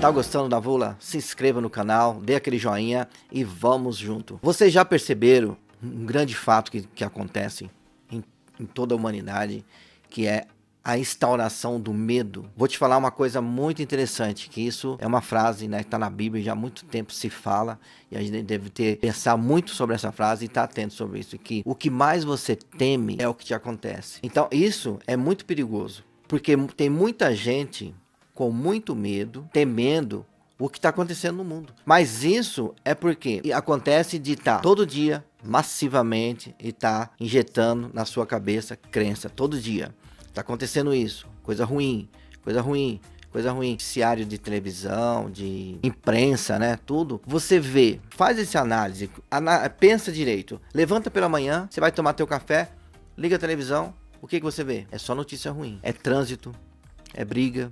Tá gostando da Vula? Se inscreva no canal, dê aquele joinha e vamos junto. Vocês já perceberam um grande fato que, que acontece em, em toda a humanidade, que é a instauração do medo. Vou te falar uma coisa muito interessante, que isso é uma frase né, que está na Bíblia, já há muito tempo se fala, e a gente deve ter pensar muito sobre essa frase e estar tá atento sobre isso, que o que mais você teme é o que te acontece. Então isso é muito perigoso, porque tem muita gente com muito medo, temendo o que está acontecendo no mundo. Mas isso é porque acontece de estar tá todo dia, massivamente, e tá injetando na sua cabeça crença, todo dia. Tá acontecendo isso, coisa ruim, coisa ruim, coisa ruim. Noticiário de televisão, de imprensa, né? Tudo. Você vê, faz essa análise, pensa direito. Levanta pela manhã, você vai tomar teu café, liga a televisão, o que, que você vê? É só notícia ruim. É trânsito, é briga,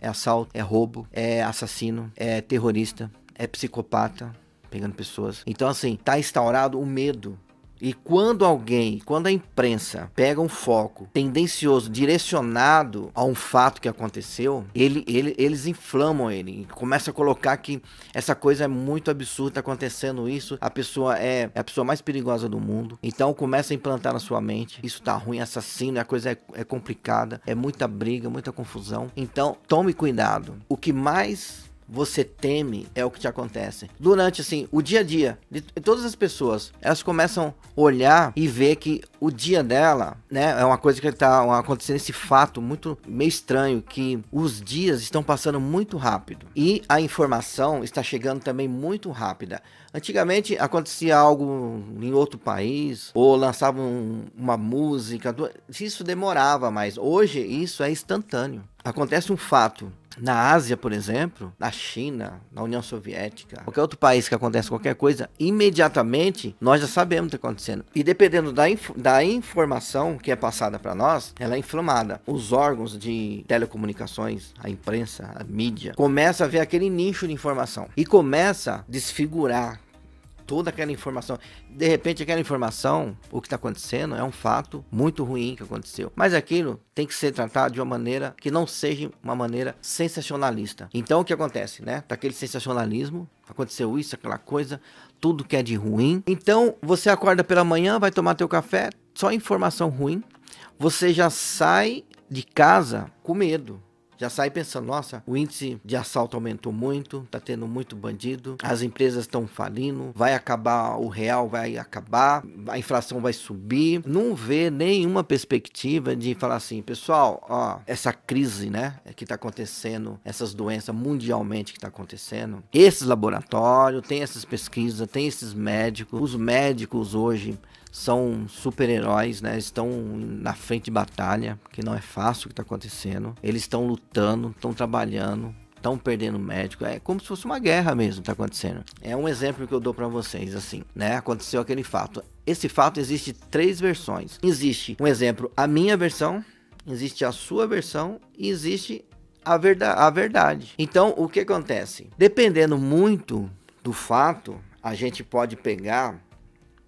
é assalto, é roubo, é assassino, é terrorista, é psicopata pegando pessoas. Então, assim, tá instaurado o medo e quando alguém, quando a imprensa pega um foco tendencioso, direcionado a um fato que aconteceu, ele, ele, eles inflamam ele. Começa a colocar que essa coisa é muito absurda, tá acontecendo isso, a pessoa é, é a pessoa mais perigosa do mundo. Então começa a implantar na sua mente, isso tá ruim, assassino, a coisa é, é complicada, é muita briga, muita confusão. Então tome cuidado. O que mais você teme é o que te acontece. Durante assim, o dia a dia de todas as pessoas, elas começam a olhar e ver que o dia dela, né, é uma coisa que está acontecendo esse fato muito meio estranho que os dias estão passando muito rápido e a informação está chegando também muito rápida. Antigamente acontecia algo em outro país ou lançavam uma música, isso demorava, mas hoje isso é instantâneo. Acontece um fato na Ásia, por exemplo, na China, na União Soviética, qualquer outro país que acontece qualquer coisa, imediatamente nós já sabemos o que está acontecendo. E dependendo da, inf da informação que é passada para nós, ela é inflamada. Os órgãos de telecomunicações, a imprensa, a mídia, começa a ver aquele nicho de informação e começa a desfigurar toda aquela informação. De repente, aquela informação, o que está acontecendo, é um fato muito ruim que aconteceu. Mas aquilo tem que ser tratado de uma maneira que não seja uma maneira sensacionalista. Então, o que acontece, né? Tá aquele sensacionalismo, aconteceu isso, aquela coisa, tudo que é de ruim. Então, você acorda pela manhã, vai tomar teu café, só informação ruim. Você já sai de casa com medo já sai pensando, nossa, o índice de assalto aumentou muito, tá tendo muito bandido, as empresas estão falindo, vai acabar, o real vai acabar, a inflação vai subir. Não vê nenhuma perspectiva de falar assim, pessoal, ó, essa crise, né, que tá acontecendo, essas doenças mundialmente que tá acontecendo, esses laboratórios, tem essas pesquisas, tem esses médicos, os médicos hoje são super-heróis, né? Estão na frente de batalha, que não é fácil o que está acontecendo. Eles estão lutando, estão trabalhando, estão perdendo médico. É como se fosse uma guerra mesmo está acontecendo. É um exemplo que eu dou para vocês, assim, né? Aconteceu aquele fato. Esse fato existe três versões. Existe um exemplo, a minha versão, existe a sua versão e existe a, verda a verdade. Então, o que acontece? Dependendo muito do fato, a gente pode pegar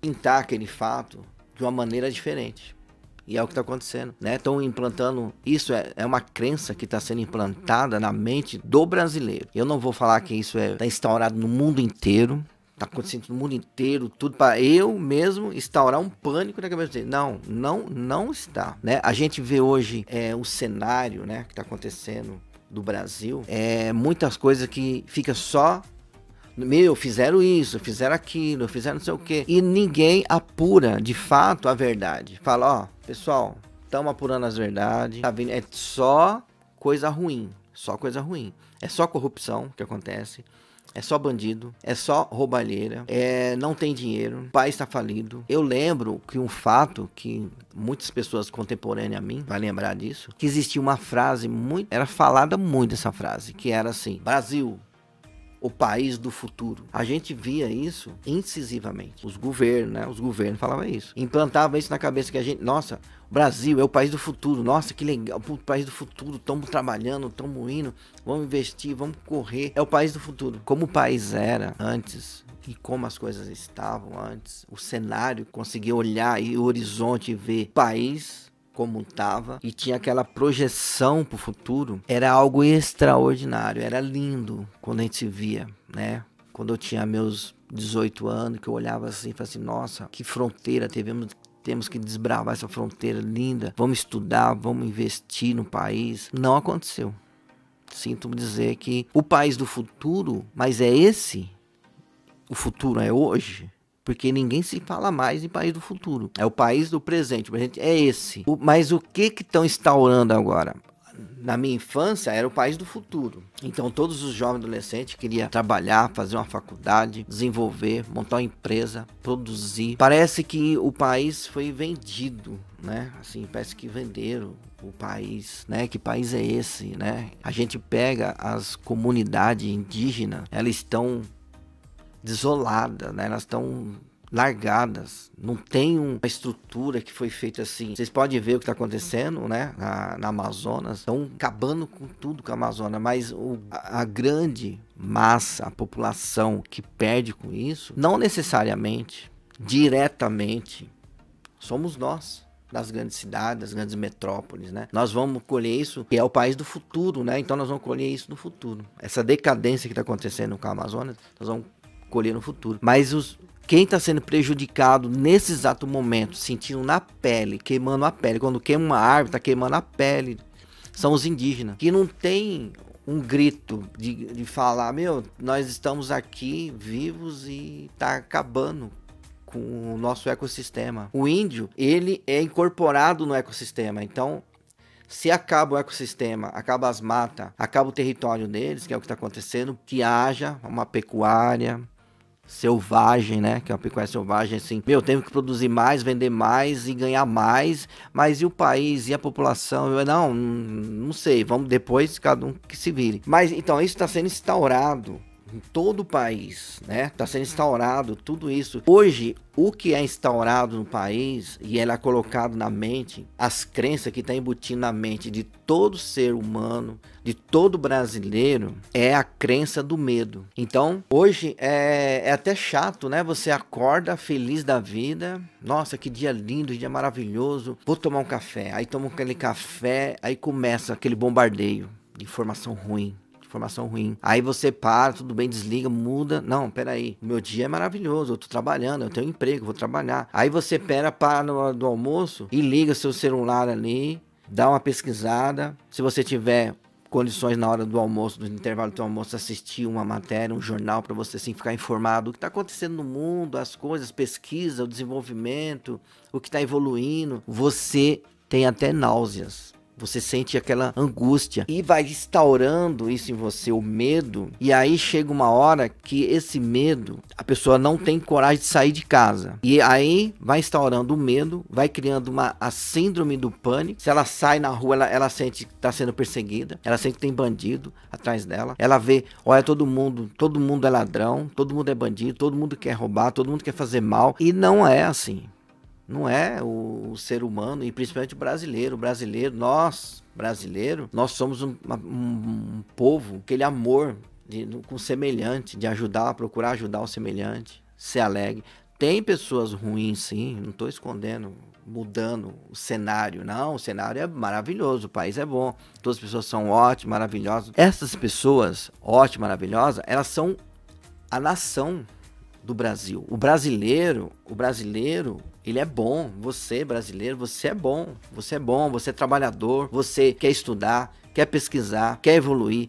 pintar aquele fato de uma maneira diferente. E é o que está acontecendo, né? Estão implantando. Isso é, é uma crença que está sendo implantada na mente do brasileiro. Eu não vou falar que isso está é, instaurado no mundo inteiro. Está acontecendo no mundo inteiro, tudo para eu mesmo instaurar um pânico na cabeça dele. Não, não, não está, né? A gente vê hoje é, o cenário, né, que está acontecendo do Brasil, é muitas coisas que fica só meu, fizeram isso, fizeram aquilo, fizeram não sei o quê. E ninguém apura de fato a verdade. Fala, ó, pessoal, estamos apurando as verdades. Tá vindo, é só coisa ruim. Só coisa ruim. É só corrupção que acontece. É só bandido, é só roubalheira, é, não tem dinheiro, o país está falido. Eu lembro que um fato que muitas pessoas contemporâneas a mim vai lembrar disso, que existia uma frase muito, era falada muito essa frase, que era assim: Brasil, o país do futuro. A gente via isso incisivamente. Os governos, né? Os governos falavam isso. Implantavam isso na cabeça que a gente, nossa, Brasil é o país do futuro. Nossa, que legal, o país do futuro. Estamos trabalhando, estamos indo, vamos investir, vamos correr. É o país do futuro. Como o país era antes e como as coisas estavam antes, o cenário, conseguir olhar e o horizonte ver país como estava e tinha aquela projeção para o futuro, era algo extraordinário, era lindo quando a gente via, né? Quando eu tinha meus 18 anos, que eu olhava assim e falava assim, nossa, que fronteira tivemos, temos que desbravar essa fronteira linda, vamos estudar, vamos investir no país. Não aconteceu. Sinto dizer que o país do futuro, mas é esse, o futuro é hoje, porque ninguém se fala mais em país do futuro. É o país do presente. O presente é esse. O, mas o que que estão instaurando agora? Na minha infância era o país do futuro. Então todos os jovens adolescentes queriam trabalhar, fazer uma faculdade, desenvolver, montar uma empresa, produzir. Parece que o país foi vendido, né? Assim, parece que venderam o país, né? Que país é esse, né? A gente pega as comunidades indígenas, elas estão desoladas, né? Elas estão largadas, não tem uma estrutura que foi feita assim. Vocês podem ver o que está acontecendo, né, na, na Amazonas, estão acabando com tudo com a Amazônia, mas o, a, a grande massa, a população que perde com isso, não necessariamente, diretamente, somos nós das grandes cidades, das grandes metrópoles, né? Nós vamos colher isso, que é o país do futuro, né? Então nós vamos colher isso no futuro. Essa decadência que está acontecendo com a Amazônia, nós vamos colher no futuro. Mas os, quem está sendo prejudicado nesse exato momento, sentindo na pele, queimando a pele, quando queima uma árvore, está queimando a pele, são os indígenas, que não tem um grito de, de falar, meu, nós estamos aqui vivos e está acabando com o nosso ecossistema. O índio, ele é incorporado no ecossistema, então se acaba o ecossistema, acaba as matas, acaba o território deles, que é o que está acontecendo, que haja uma pecuária, selvagem, né? Que é uma pecuária selvagem, assim. Meu, tenho que produzir mais, vender mais e ganhar mais, mas e o país e a população? Eu, não, não sei, vamos depois cada um que se vire. Mas então isso está sendo instaurado em todo o país, né? Está sendo instaurado tudo isso. Hoje, o que é instaurado no país e ela é colocado na mente, as crenças que está embutindo na mente de todo ser humano, de todo brasileiro, é a crença do medo. Então, hoje é, é até chato, né? Você acorda feliz da vida, nossa, que dia lindo, dia maravilhoso, vou tomar um café. Aí toma aquele café, aí começa aquele bombardeio de informação ruim informação ruim. Aí você para, tudo bem, desliga, muda. Não, peraí. Meu dia é maravilhoso, eu tô trabalhando, eu tenho um emprego, vou trabalhar. Aí você pera, para no, do almoço e liga seu celular ali, dá uma pesquisada. Se você tiver condições na hora do almoço, no intervalo do almoço, assistir uma matéria, um jornal para você assim, ficar informado do que está acontecendo no mundo, as coisas, pesquisa, o desenvolvimento, o que está evoluindo. Você tem até náuseas. Você sente aquela angústia e vai instaurando isso em você, o medo. E aí chega uma hora que esse medo, a pessoa não tem coragem de sair de casa. E aí vai instaurando o medo, vai criando uma a síndrome do pânico. Se ela sai na rua, ela, ela sente que está sendo perseguida, ela sente que tem bandido atrás dela. Ela vê, olha, todo mundo, todo mundo é ladrão, todo mundo é bandido, todo mundo quer roubar, todo mundo quer fazer mal. E não é assim. Não é o, o, ser humano, e principalmente o brasileiro. O brasileiro, nós, brasileiro, nós somos um, um, um povo, aquele amor de, com o semelhante, de ajudar, procurar ajudar o semelhante, ser alegre. Tem pessoas ruins, sim, não estou escondendo, mudando o cenário. Não, o cenário é maravilhoso, o país é bom, todas as pessoas são ótimas, maravilhosas. Essas pessoas, ótimas, maravilhosas, elas são a nação do Brasil. O brasileiro, o brasileiro, ele é bom. Você, brasileiro, você é bom. Você é bom, você é trabalhador, você quer estudar, quer pesquisar, quer evoluir,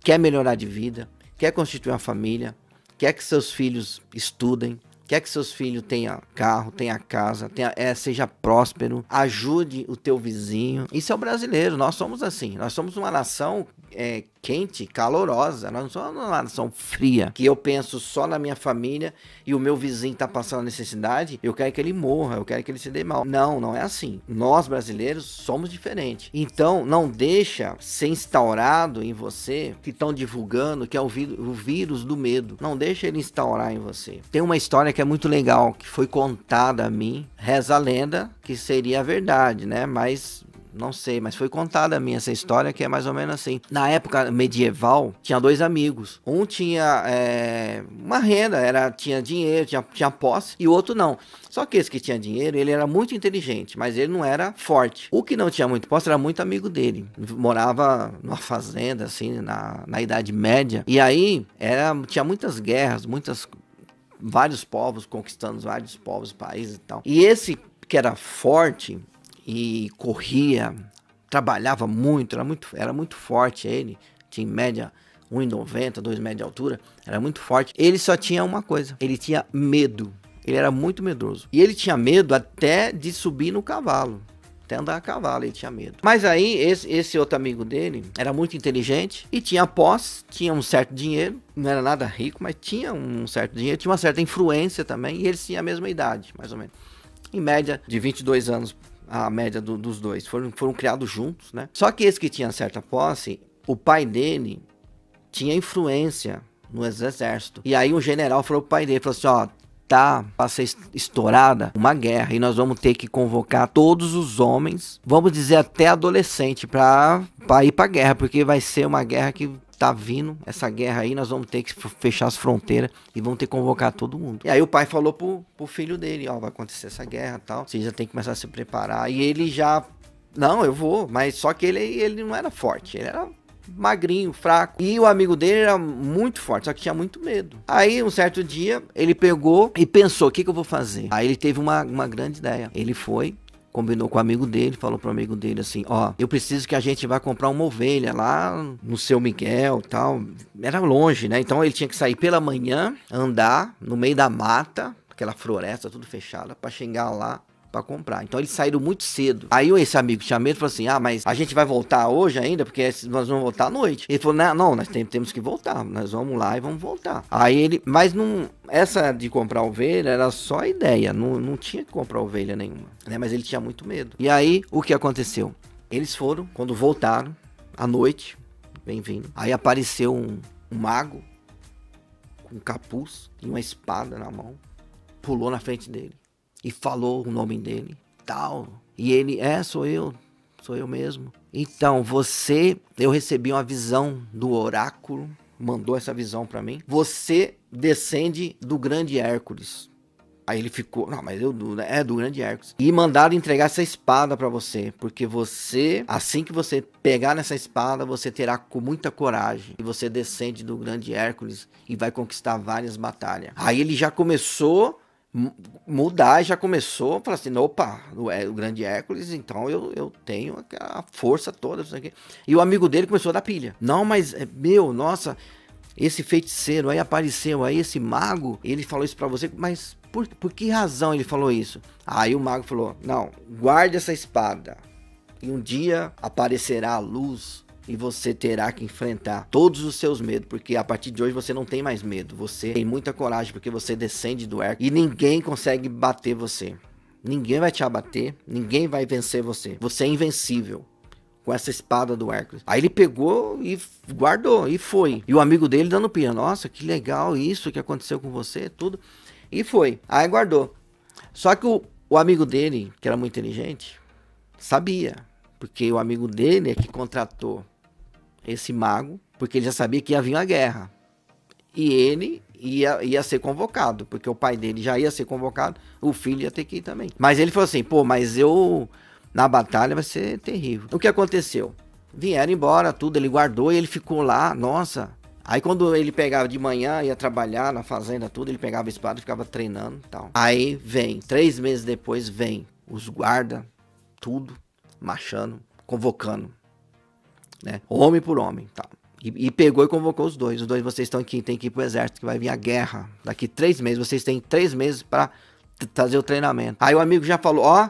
quer melhorar de vida, quer constituir uma família, quer que seus filhos estudem, quer que seus filhos tenham carro, tenha casa, tenha, é, seja próspero, ajude o teu vizinho. Isso é o brasileiro, nós somos assim. Nós somos uma nação é, quente, calorosa. Nós não somos uma nação fria, que eu penso só na minha família e o meu vizinho tá passando necessidade, eu quero que ele morra, eu quero que ele se dê mal. Não, não é assim. Nós brasileiros somos diferentes. Então, não deixa ser instaurado em você que estão divulgando que é o, o vírus do medo. Não deixa ele instaurar em você. Tem uma história que é muito legal, que foi contada a mim, reza a lenda que seria a verdade, né? Mas não sei, mas foi contada a mim essa história que é mais ou menos assim. Na época medieval, tinha dois amigos. Um tinha é, uma renda, era, tinha dinheiro, tinha, tinha posse, e o outro não. Só que esse que tinha dinheiro, ele era muito inteligente, mas ele não era forte. O que não tinha muito posse era muito amigo dele. Morava numa fazenda, assim, na, na Idade Média. E aí era, tinha muitas guerras, muitas vários povos conquistando vários povos, países e tal. E esse que era forte e corria, trabalhava muito, era muito, era muito forte ele, tinha em média 1,90, 2 metros de altura, era muito forte. Ele só tinha uma coisa, ele tinha medo. Ele era muito medroso. E ele tinha medo até de subir no cavalo até andar a cavalo, ele tinha medo. Mas aí, esse, esse outro amigo dele era muito inteligente e tinha posse, tinha um certo dinheiro, não era nada rico, mas tinha um certo dinheiro, tinha uma certa influência também, e eles tinham a mesma idade, mais ou menos. Em média, de 22 anos, a média do, dos dois. Foram, foram criados juntos, né? Só que esse que tinha certa posse, o pai dele tinha influência no exército. E aí um general falou pro pai dele, falou assim, ó, tá para ser estourada uma guerra e nós vamos ter que convocar todos os homens, vamos dizer até adolescente, para ir para guerra, porque vai ser uma guerra que tá vindo, essa guerra aí, nós vamos ter que fechar as fronteiras e vamos ter que convocar todo mundo. E aí o pai falou pro, pro filho dele, ó, vai acontecer essa guerra tal, você já tem que começar a se preparar. E ele já, não, eu vou, mas só que ele, ele não era forte, ele era magrinho, fraco. E o amigo dele era muito forte, só que tinha muito medo. Aí, um certo dia, ele pegou e pensou: o que, que eu vou fazer? Aí ele teve uma, uma grande ideia. Ele foi, combinou com o amigo dele, falou pro amigo dele assim: Ó, eu preciso que a gente vá comprar uma ovelha lá no seu Miguel tal. Era longe, né? Então ele tinha que sair pela manhã, andar no meio da mata, aquela floresta tudo fechada, para chegar lá para comprar. Então eles saíram muito cedo. Aí esse amigo tinha medo falou assim: Ah, mas a gente vai voltar hoje ainda, porque nós vamos voltar à noite. Ele falou: Não, não nós tem, temos que voltar. Nós vamos lá e vamos voltar. Aí ele, mas não, essa de comprar ovelha era só ideia, não, não tinha que comprar ovelha nenhuma, né? Mas ele tinha muito medo. E aí o que aconteceu? Eles foram, quando voltaram, à noite, bem-vindo. Aí apareceu um, um mago com um capuz e uma espada na mão, pulou na frente dele e falou o nome dele, tal. E ele, é, sou eu, sou eu mesmo. Então, você, eu recebi uma visão do oráculo, mandou essa visão para mim. Você descende do grande Hércules. Aí ele ficou, não, mas eu é do grande Hércules. E mandaram entregar essa espada para você, porque você, assim que você pegar nessa espada, você terá com muita coragem. E você descende do grande Hércules e vai conquistar várias batalhas. Aí ele já começou mudar já começou falar assim, opa, o, o grande Hércules, então eu, eu tenho a força toda, isso aqui. E o amigo dele começou a dar pilha. Não, mas, é, meu, nossa, esse feiticeiro aí apareceu, aí esse mago, ele falou isso para você, mas por, por que razão ele falou isso? Aí o mago falou, não, guarde essa espada, e um dia aparecerá a luz e você terá que enfrentar todos os seus medos, porque a partir de hoje você não tem mais medo, você tem muita coragem porque você descende do arco e ninguém consegue bater você. Ninguém vai te abater, ninguém vai vencer você. Você é invencível com essa espada do Hércules. Aí ele pegou e guardou e foi. E o amigo dele dando pia, nossa, que legal isso que aconteceu com você, tudo. E foi. Aí guardou. Só que o, o amigo dele, que era muito inteligente, sabia, porque o amigo dele é que contratou esse mago, porque ele já sabia que ia vir a guerra. E ele ia, ia ser convocado, porque o pai dele já ia ser convocado, o filho ia ter que ir também. Mas ele falou assim: pô, mas eu na batalha vai ser terrível. O que aconteceu? Vieram embora, tudo, ele guardou e ele ficou lá, nossa. Aí quando ele pegava de manhã, ia trabalhar na fazenda, tudo, ele pegava a espada e ficava treinando e tal. Aí vem, três meses depois, vem os guarda, tudo, marchando, convocando né? Homem por homem, tal. E, e, pegou e convocou os dois. Os dois, vocês estão aqui, tem que ir pro exército, que vai vir a guerra. Daqui três meses, vocês têm três meses para fazer o treinamento. Aí o amigo já falou, ó,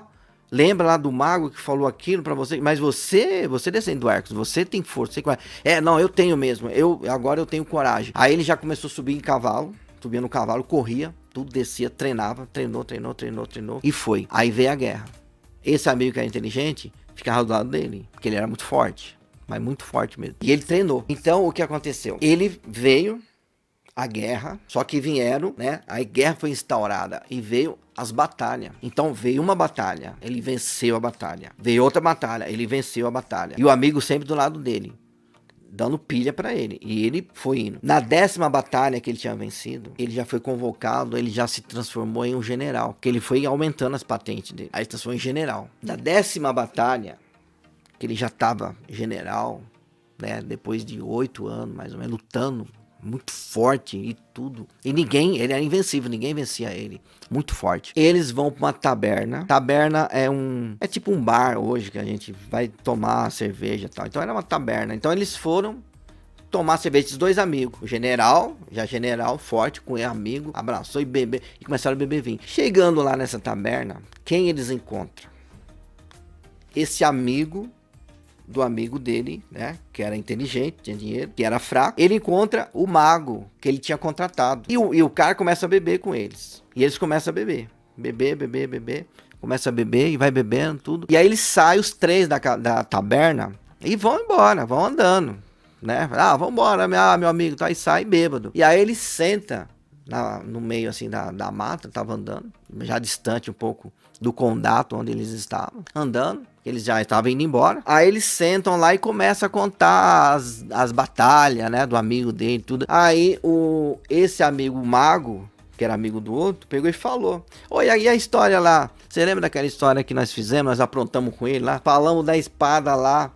lembra lá do mago que falou aquilo para você, mas você, você descende do Hércules, você tem força, você. É, não, eu tenho mesmo. Eu agora eu tenho coragem. Aí ele já começou a subir em cavalo, subia no cavalo, corria, tudo descia, treinava, treinou, treinou, treinou, treinou e foi. Aí veio a guerra. Esse amigo que era inteligente ficava do lado dele, porque ele era muito forte mas muito forte mesmo. E ele treinou. Então o que aconteceu? Ele veio a guerra, só que vieram, né? A guerra foi instaurada e veio as batalhas. Então veio uma batalha, ele venceu a batalha. Veio outra batalha, ele venceu a batalha. E o amigo sempre do lado dele, dando pilha para ele. E ele foi indo. Na décima batalha que ele tinha vencido, ele já foi convocado, ele já se transformou em um general, que ele foi aumentando as patentes dele. Aí ele transformou em general. Na décima batalha, que ele já estava general, né, depois de oito anos mais ou menos lutando muito forte e tudo. E ninguém, ele era invencível, ninguém vencia ele. Muito forte. Eles vão para uma taberna. Taberna é um é tipo um bar hoje que a gente vai tomar cerveja e tal. Então era uma taberna. Então eles foram tomar cerveja esses dois amigos. O general, já general, forte, com ele amigo, abraçou e bebeu e começaram a beber vinho. Chegando lá nessa taberna, quem eles encontram? Esse amigo do amigo dele, né? Que era inteligente, tinha dinheiro, que era fraco. Ele encontra o mago que ele tinha contratado. E o, e o cara começa a beber com eles. E eles começam a beber. Beber, beber, beber. Começa a beber e vai bebendo tudo. E aí eles saem, os três da, da taberna, e vão embora, vão andando. Né? Ah, vamos embora, meu, meu amigo, tá? E sai bêbado. E aí ele senta na, no meio assim da, da mata, tava andando, já distante um pouco do condato onde eles estavam, andando eles já estavam indo embora. Aí eles sentam lá e começam a contar as, as batalhas, né? Do amigo dele tudo. Aí o, esse amigo mago, que era amigo do outro, pegou e falou: Oi, aí a história lá. Você lembra daquela história que nós fizemos? Nós aprontamos com ele lá? Falamos da espada lá.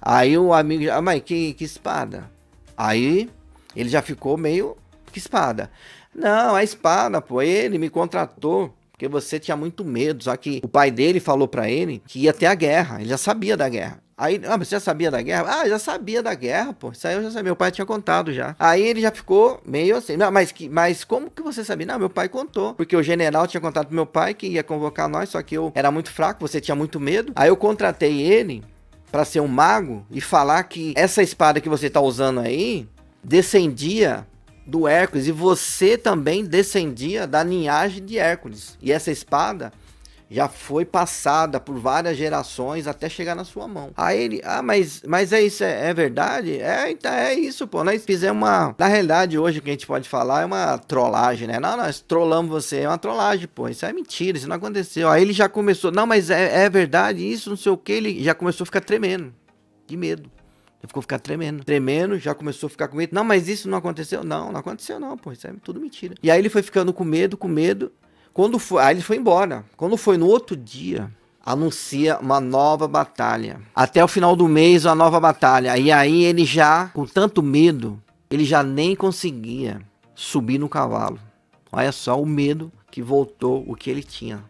Aí o amigo, ah, mas que, que espada? Aí ele já ficou meio. Que espada? Não, a espada, pô. Ele me contratou porque você tinha muito medo. Só que o pai dele falou para ele que ia ter a guerra. Ele já sabia da guerra. Aí, ah, você já sabia da guerra? Ah, já sabia da guerra, pô. Isso aí eu já sabia. Meu pai tinha contado já. Aí ele já ficou meio assim. Não, mas, que, mas como que você sabia? Não, meu pai contou. Porque o general tinha contado pro meu pai que ia convocar nós, só que eu era muito fraco, você tinha muito medo. Aí eu contratei ele para ser um mago e falar que essa espada que você tá usando aí descendia do Hércules e você também descendia da linhagem de Hércules. E essa espada já foi passada por várias gerações até chegar na sua mão. Aí ele, ah, mas, mas é isso, é, é verdade? É, então é isso, pô. Nós fizemos uma. Na realidade, hoje o que a gente pode falar é uma trollagem, né? Não, nós trollamos você, é uma trollagem, pô. Isso é mentira, isso não aconteceu. Aí ele já começou, não, mas é, é verdade, isso, não sei o que. Ele já começou a ficar tremendo, de medo. Ele ficou ficar tremendo. Tremendo, já começou a ficar com medo. Não, mas isso não aconteceu? Não, não aconteceu não, pô. Isso é tudo mentira. E aí ele foi ficando com medo, com medo. Quando foi, aí ele foi embora. Quando foi no outro dia, anuncia uma nova batalha. Até o final do mês, uma nova batalha. E aí ele já, com tanto medo, ele já nem conseguia subir no cavalo. Olha só o medo que voltou o que ele tinha.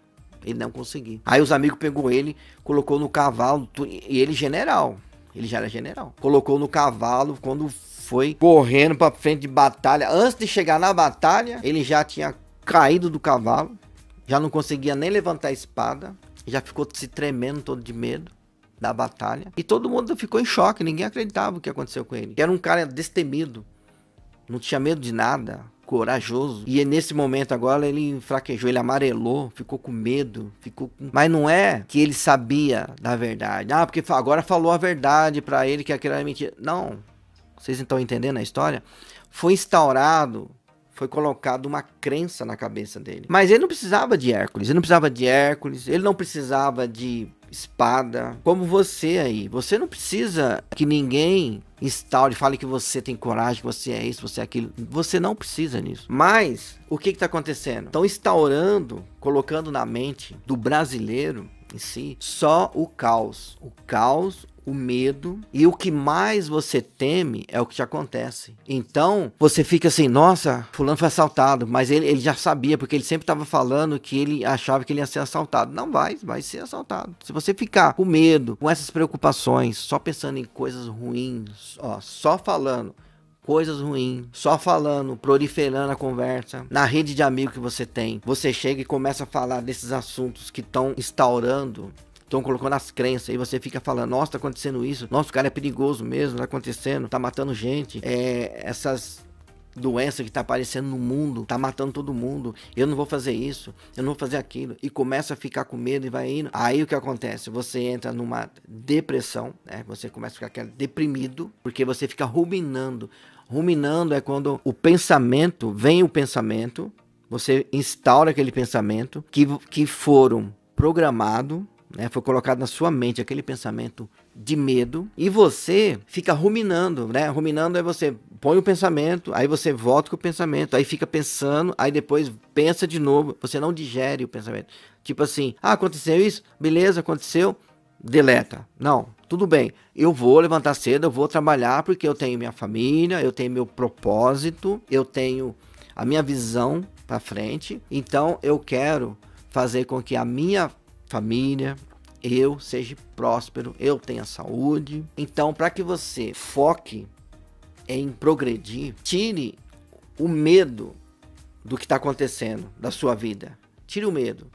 Ele não conseguia. Aí os amigos pegou ele, colocou no cavalo, e ele general. Ele já era general. Colocou no cavalo quando foi correndo para frente de batalha. Antes de chegar na batalha, ele já tinha caído do cavalo, já não conseguia nem levantar a espada, já ficou se tremendo todo de medo da batalha. E todo mundo ficou em choque, ninguém acreditava o que aconteceu com ele. Era um cara destemido, não tinha medo de nada corajoso. E nesse momento agora ele enfraquejou, ele amarelou, ficou com medo, ficou com... Mas não é que ele sabia da verdade. Ah, porque agora falou a verdade para ele que aquilo era mentira. Não. Vocês estão entendendo a história? Foi instaurado foi colocado uma crença na cabeça dele. Mas ele não precisava de Hércules, ele não precisava de Hércules, ele não precisava de espada, como você aí. Você não precisa que ninguém instaure, fale que você tem coragem, que você é isso, você é aquilo. Você não precisa nisso. Mas o que está acontecendo? Estão instaurando, colocando na mente do brasileiro em si só o caos. O caos, o medo e o que mais você teme é o que te acontece. Então, você fica assim, nossa, fulano foi assaltado, mas ele, ele já sabia, porque ele sempre estava falando que ele achava que ele ia ser assaltado. Não vai, vai ser assaltado. Se você ficar com medo, com essas preocupações, só pensando em coisas ruins, ó, só falando coisas ruins, só falando, proliferando a conversa, na rede de amigos que você tem, você chega e começa a falar desses assuntos que estão instaurando estão colocando as crenças e você fica falando, nossa, tá acontecendo isso, nossa, o cara é perigoso mesmo, tá acontecendo, tá matando gente, é, essas doenças que tá aparecendo no mundo, tá matando todo mundo, eu não vou fazer isso, eu não vou fazer aquilo, e começa a ficar com medo e vai indo. Aí o que acontece? Você entra numa depressão, né? Você começa a ficar deprimido, porque você fica ruminando. Ruminando é quando o pensamento, vem o pensamento, você instaura aquele pensamento que, que foram programado, né, foi colocado na sua mente aquele pensamento de medo e você fica ruminando, né? Ruminando é você põe o pensamento, aí você volta com o pensamento, aí fica pensando, aí depois pensa de novo, você não digere o pensamento. Tipo assim, ah, aconteceu isso, beleza, aconteceu, deleta. Não, tudo bem. Eu vou levantar cedo, eu vou trabalhar porque eu tenho minha família, eu tenho meu propósito, eu tenho a minha visão para frente. Então eu quero fazer com que a minha família, eu seja próspero, eu tenha saúde. Então, para que você foque em progredir, tire o medo do que está acontecendo da sua vida. Tire o medo.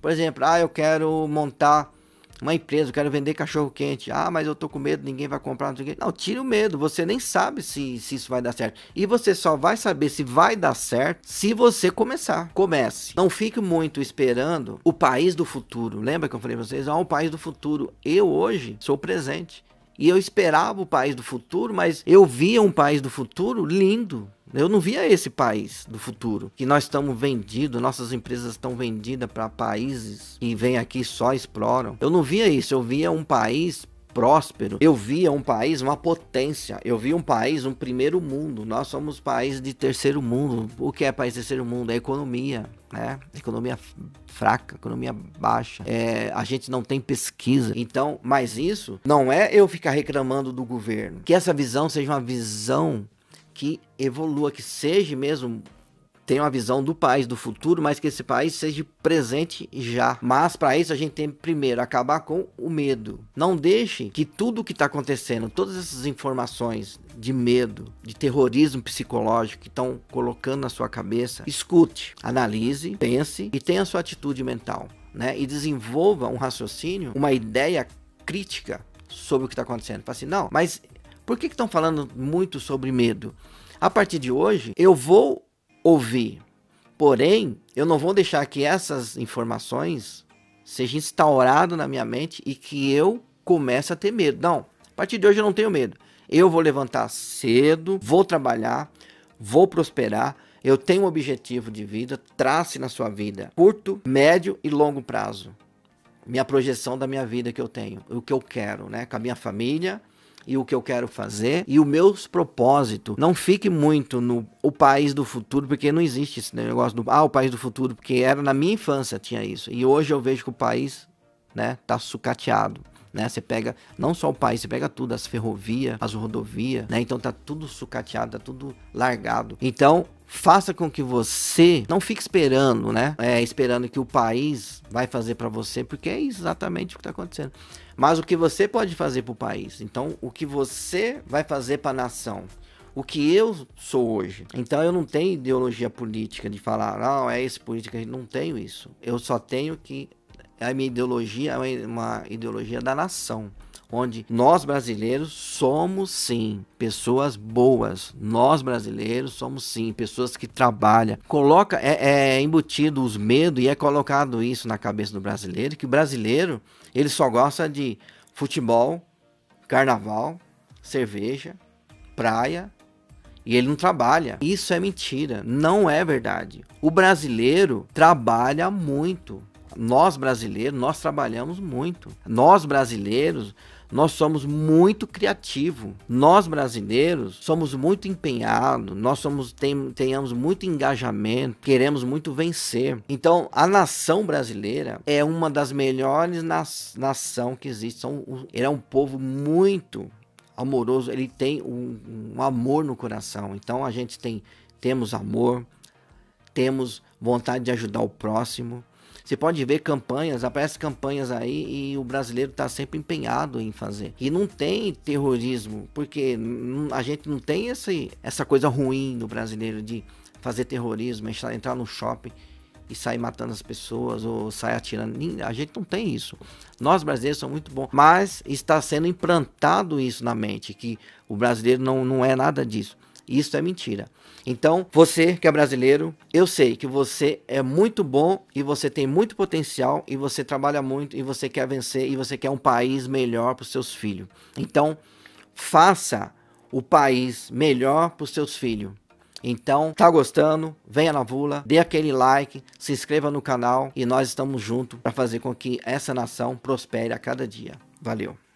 Por exemplo, ah, eu quero montar uma empresa, eu quero vender cachorro quente. Ah, mas eu tô com medo, ninguém vai comprar, não. Não, tire o medo, você nem sabe se, se isso vai dar certo. E você só vai saber se vai dar certo se você começar. Comece. Não fique muito esperando o país do futuro. Lembra que eu falei pra vocês? Ah, o país do futuro. Eu hoje sou presente. E eu esperava o país do futuro, mas eu via um país do futuro lindo, eu não via esse país do futuro, que nós estamos vendidos, nossas empresas estão vendidas para países que vêm aqui só exploram. Eu não via isso, eu via um país próspero. Eu via um país, uma potência. Eu via um país, um primeiro mundo. Nós somos país de terceiro mundo. O que é país de terceiro mundo? É economia, né? Economia fraca, economia baixa. É, a gente não tem pesquisa. Então, mas isso não é eu ficar reclamando do governo. Que essa visão seja uma visão que evolua, que seja mesmo tenha uma visão do país do futuro, mas que esse país seja presente já. Mas para isso a gente tem primeiro acabar com o medo. Não deixe que tudo o que está acontecendo, todas essas informações de medo, de terrorismo psicológico que estão colocando na sua cabeça, escute, analise, pense e tenha sua atitude mental, né? E desenvolva um raciocínio, uma ideia crítica sobre o que está acontecendo. Fala assim, não, mas por que estão falando muito sobre medo? A partir de hoje, eu vou ouvir, porém, eu não vou deixar que essas informações sejam instauradas na minha mente e que eu comece a ter medo. Não, a partir de hoje eu não tenho medo. Eu vou levantar cedo, vou trabalhar, vou prosperar. Eu tenho um objetivo de vida, trace na sua vida curto, médio e longo prazo. Minha projeção da minha vida que eu tenho, o que eu quero, né? Com a minha família, e o que eu quero fazer e os meus propósitos. Não fique muito no o país do futuro, porque não existe esse negócio do ah, o país do futuro, porque era na minha infância tinha isso. E hoje eu vejo que o país, né, tá sucateado. Né? Você pega não só o país, você pega tudo, as ferrovias, as rodovias, né? Então tá tudo sucateado, tá tudo largado. Então, faça com que você não fique esperando, né? É, esperando que o país vai fazer para você, porque é exatamente o que está acontecendo. Mas o que você pode fazer para o país? Então, o que você vai fazer para a nação? O que eu sou hoje. Então, eu não tenho ideologia política de falar, não, é esse política. Não tenho isso. Eu só tenho que. A minha ideologia é uma ideologia da nação onde nós brasileiros somos sim pessoas boas. Nós brasileiros somos sim pessoas que trabalham. Coloca é, é embutido os medos e é colocado isso na cabeça do brasileiro que o brasileiro ele só gosta de futebol, carnaval, cerveja, praia e ele não trabalha. Isso é mentira, não é verdade. O brasileiro trabalha muito. Nós brasileiros, nós trabalhamos muito. Nós brasileiros, nós somos muito criativos. Nós brasileiros somos muito empenhados, nós somos tem, tenhamos muito engajamento, queremos muito vencer. Então, a nação brasileira é uma das melhores nas, nação que existe. São, ele é um povo muito amoroso, ele tem um, um amor no coração. Então, a gente tem temos amor, temos vontade de ajudar o próximo. Você pode ver campanhas, aparecem campanhas aí e o brasileiro está sempre empenhado em fazer. E não tem terrorismo, porque a gente não tem esse, essa coisa ruim no brasileiro de fazer terrorismo, entrar no shopping e sair matando as pessoas ou sair atirando. A gente não tem isso. Nós brasileiros somos muito bons, mas está sendo implantado isso na mente, que o brasileiro não, não é nada disso. Isso é mentira. Então, você que é brasileiro, eu sei que você é muito bom e você tem muito potencial e você trabalha muito e você quer vencer e você quer um país melhor para os seus filhos. Então, faça o país melhor para os seus filhos. Então, tá gostando? Venha na Vula, dê aquele like, se inscreva no canal e nós estamos juntos para fazer com que essa nação prospere a cada dia. Valeu!